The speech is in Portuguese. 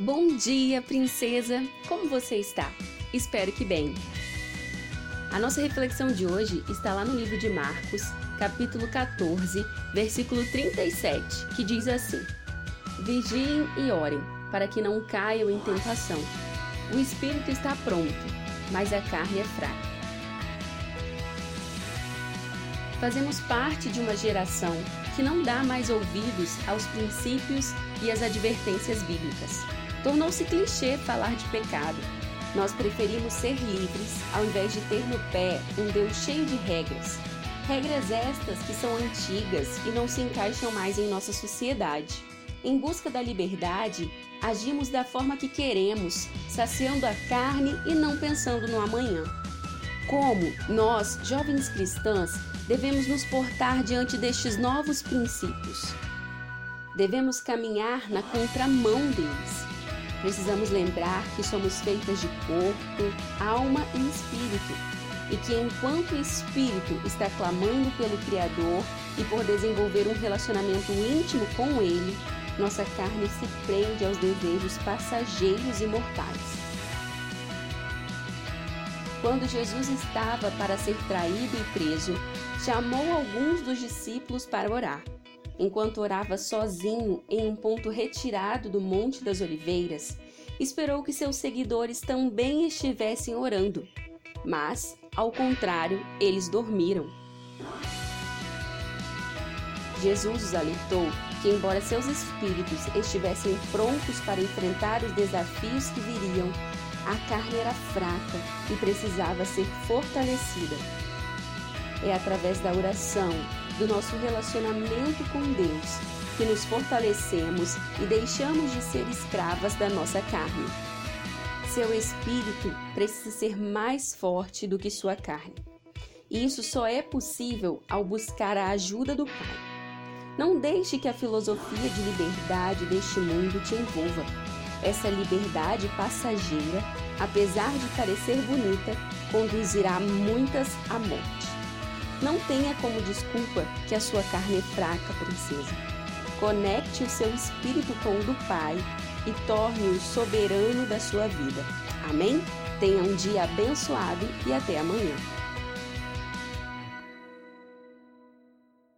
Bom dia, princesa! Como você está? Espero que bem. A nossa reflexão de hoje está lá no livro de Marcos, capítulo 14, versículo 37, que diz assim: Vigiem e orem, para que não caiam em tentação. O espírito está pronto, mas a carne é fraca. Fazemos parte de uma geração que não dá mais ouvidos aos princípios e às advertências bíblicas. Tornou-se clichê falar de pecado. Nós preferimos ser livres ao invés de ter no pé um Deus cheio de regras. Regras estas que são antigas e não se encaixam mais em nossa sociedade. Em busca da liberdade, agimos da forma que queremos, saciando a carne e não pensando no amanhã. Como nós, jovens cristãs, devemos nos portar diante destes novos princípios? Devemos caminhar na contramão deles Precisamos lembrar que somos feitas de corpo, alma e espírito, e que enquanto o espírito está clamando pelo Criador e por desenvolver um relacionamento íntimo com Ele, nossa carne se prende aos desejos passageiros e mortais. Quando Jesus estava para ser traído e preso, chamou alguns dos discípulos para orar. Enquanto orava sozinho em um ponto retirado do Monte das Oliveiras, esperou que seus seguidores também estivessem orando. Mas, ao contrário, eles dormiram. Jesus os alertou que, embora seus espíritos estivessem prontos para enfrentar os desafios que viriam, a carne era fraca e precisava ser fortalecida. É através da oração, do nosso relacionamento com Deus, que nos fortalecemos e deixamos de ser escravas da nossa carne. Seu espírito precisa ser mais forte do que sua carne. E isso só é possível ao buscar a ajuda do Pai. Não deixe que a filosofia de liberdade deste mundo te envolva. Essa liberdade passageira, apesar de parecer bonita, conduzirá muitas à morte. Não tenha como desculpa que a sua carne é fraca, princesa. Conecte o seu espírito com o do Pai e torne-o soberano da sua vida. Amém? Tenha um dia abençoado e até amanhã.